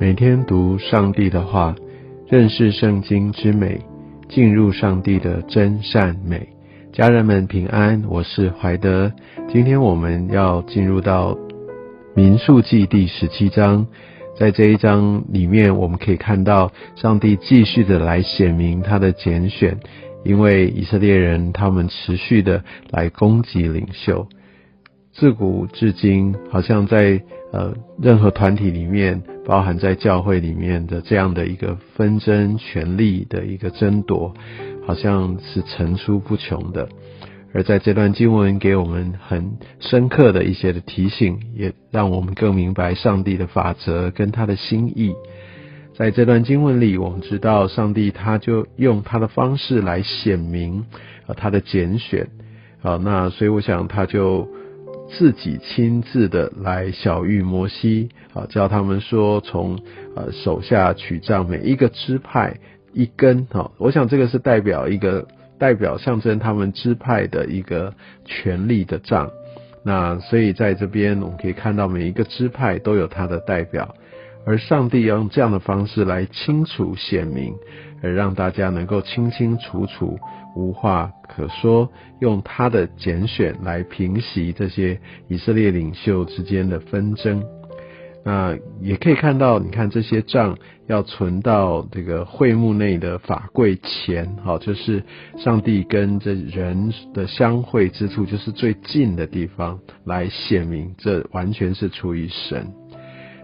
每天读上帝的话，认识圣经之美，进入上帝的真善美。家人们平安，我是怀德。今天我们要进入到民数记第十七章，在这一章里面，我们可以看到上帝继续的来显明他的拣选，因为以色列人他们持续的来攻击领袖。自古至今，好像在呃任何团体里面，包含在教会里面的这样的一个纷争、权力的一个争夺，好像是层出不穷的。而在这段经文给我们很深刻的一些的提醒，也让我们更明白上帝的法则跟他的心意。在这段经文里，我们知道上帝他就用他的方式来显明啊他的拣选啊，那所以我想他就。自己亲自的来小玉摩西，啊，教他们说从呃手下取杖，每一个支派一根，哈，我想这个是代表一个代表象征他们支派的一个权力的杖。那所以在这边我们可以看到每一个支派都有他的代表，而上帝要用这样的方式来清楚显明，而让大家能够清清楚楚。无话可说，用他的拣选来平息这些以色列领袖之间的纷争。那也可以看到，你看这些账要存到这个会幕内的法柜前，好，就是上帝跟这人的相会之处，就是最近的地方，来显明这完全是出于神。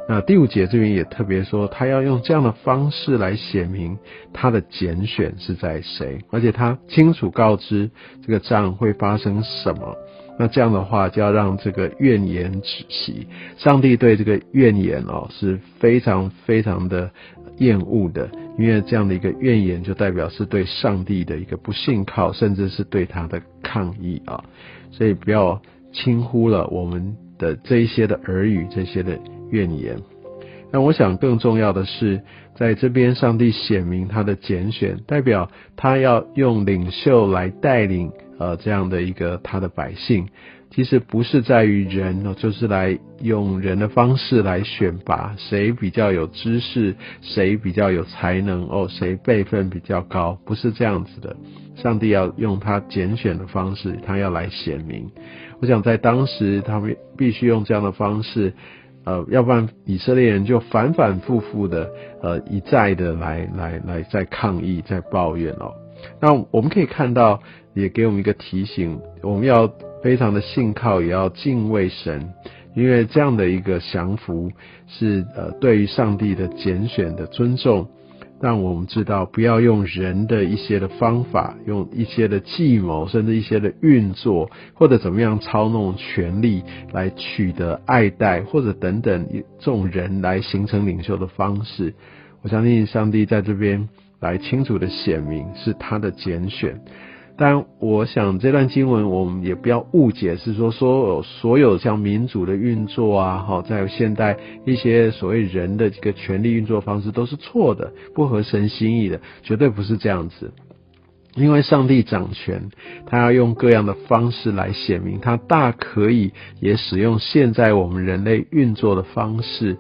那第五节这边也特别说，他要用这样的方式来显明他的拣选是在谁，而且他清楚告知这个仗会发生什么。那这样的话，就要让这个怨言止息。上帝对这个怨言哦是非常非常的厌恶的，因为这样的一个怨言就代表是对上帝的一个不信靠，甚至是对他的抗议啊。所以不要轻忽了我们的这一些的耳语，这些的。怨言。那我想更重要的是，在这边上帝显明他的拣选，代表他要用领袖来带领呃这样的一个他的百姓。其实不是在于人哦，就是来用人的方式来选拔谁比较有知识，谁比较有才能哦，谁辈分比较高，不是这样子的。上帝要用他拣选的方式，他要来显明。我想在当时，他们必须用这样的方式。呃，要不然以色列人就反反复复的，呃，一再的来来来在抗议，在抱怨哦。那我们可以看到，也给我们一个提醒，我们要非常的信靠，也要敬畏神，因为这样的一个降服是呃对于上帝的拣选的尊重。让我们知道，不要用人的一些的方法，用一些的计谋，甚至一些的运作，或者怎么样操弄权力来取得爱戴，或者等等这种人来形成领袖的方式。我相信上帝在这边来清楚的显明是他的拣选。但我想这段经文我们也不要误解，是说所有所有像民主的运作啊，哈，在现代一些所谓人的这个权力运作方式都是错的，不合神心意的，绝对不是这样子。因为上帝掌权，他要用各样的方式来显明，他大可以也使用现在我们人类运作的方式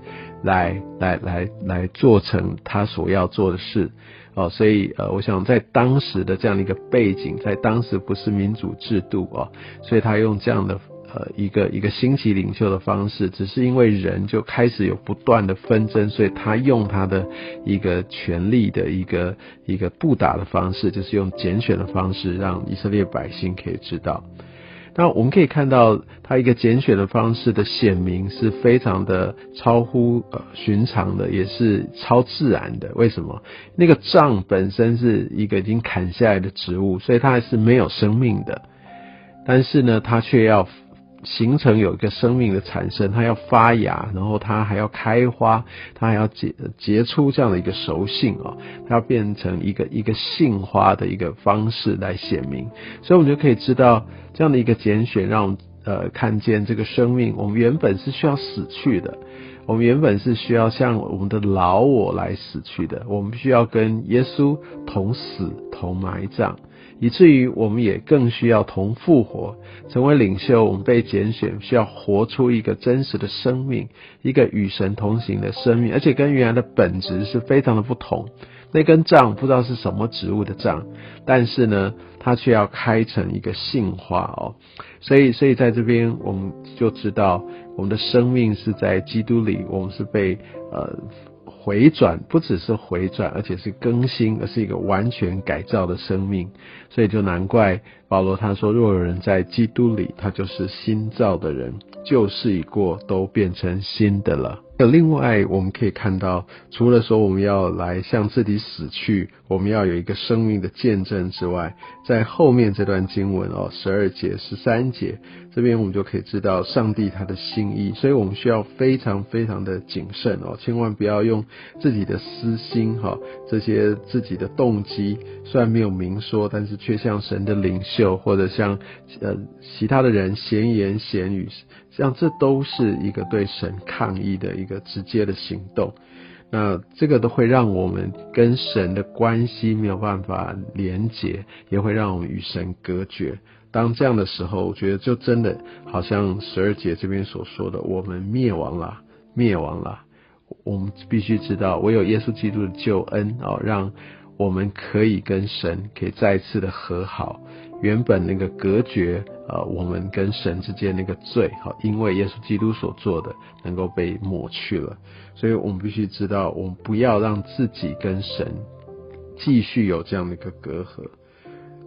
来来来来做成他所要做的事。哦，所以呃，我想在当时的这样的一个背景，在当时不是民主制度哦，所以他用这样的呃一个一个新奇领袖的方式，只是因为人就开始有不断的纷争，所以他用他的一个权力的一个一个布打的方式，就是用拣选的方式，让以色列百姓可以知道。那我们可以看到，他一个拣选的方式的显明是非常的超乎呃寻常的，也是超自然的。为什么？那个杖本身是一个已经砍下来的植物，所以它还是没有生命的。但是呢，它却要。形成有一个生命的产生，它要发芽，然后它还要开花，它还要结结出这样的一个熟性哦，它要变成一个一个杏花的一个方式来显明，所以我们就可以知道这样的一个拣选，让我们呃看见这个生命，我们原本是需要死去的，我们原本是需要向我们的老我来死去的，我们必须要跟耶稣同死同埋葬。以至于我们也更需要同复活，成为领袖。我们被拣选，需要活出一个真实的生命，一个与神同行的生命，而且跟原来的本质是非常的不同。那根杖不知道是什么植物的杖，但是呢，它却要开成一个杏花哦。所以，所以在这边我们就知道，我们的生命是在基督里，我们是被呃。回转不只是回转，而且是更新，而是一个完全改造的生命。所以就难怪保罗他说：“若有人在基督里，他就是新造的人，旧事已过，都变成新的了。”另外，我们可以看到，除了说我们要来向自己死去，我们要有一个生命的见证之外，在后面这段经文哦，十二节、十三节这边，我们就可以知道上帝他的心意。所以我们需要非常非常的谨慎哦，千万不要用自己的私心哈，这些自己的动机，虽然没有明说，但是却像神的领袖或者像呃其他的人闲言闲语。像这都是一个对神抗议的一个直接的行动，那这个都会让我们跟神的关系没有办法连结，也会让我们与神隔绝。当这样的时候，我觉得就真的好像十二节这边所说的，我们灭亡了，灭亡了。我们必须知道，唯有耶稣基督的救恩哦，让我们可以跟神可以再次的和好。原本那个隔绝，呃，我们跟神之间那个罪，好，因为耶稣基督所做的能够被抹去了，所以我们必须知道，我们不要让自己跟神继续有这样的一个隔阂。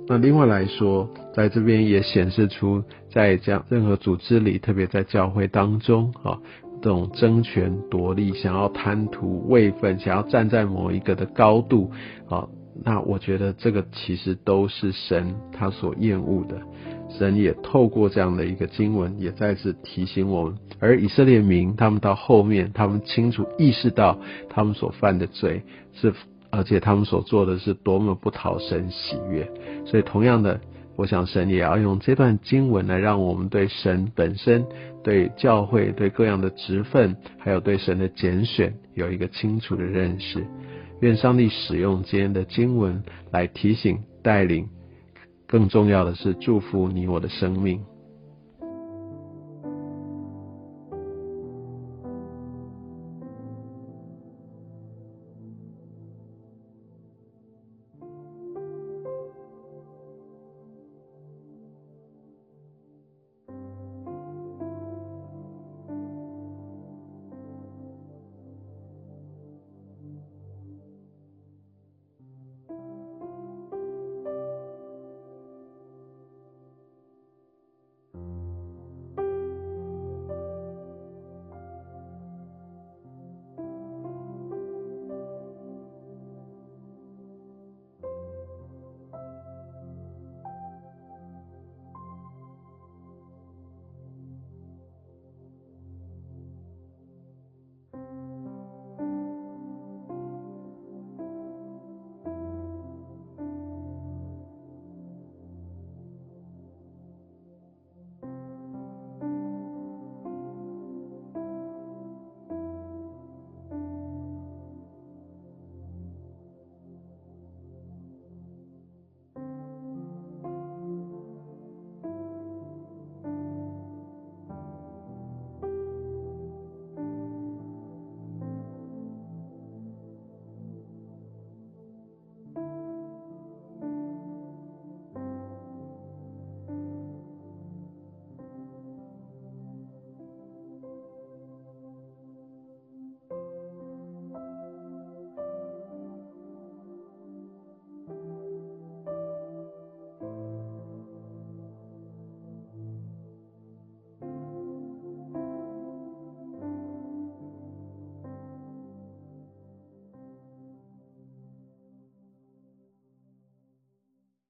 那另外来说，在这边也显示出，在这样任何组织里，特别在教会当中，啊，这种争权夺利、想要贪图位分、想要站在某一个的高度，啊。那我觉得这个其实都是神他所厌恶的，神也透过这样的一个经文，也再次提醒我们。而以色列民他们到后面，他们清楚意识到他们所犯的罪是，而且他们所做的是多么不讨神喜悦。所以同样的，我想神也要用这段经文来让我们对神本身、对教会、对各样的职分，还有对神的拣选有一个清楚的认识。愿上帝使用今天的经文来提醒、带领，更重要的是祝福你我的生命。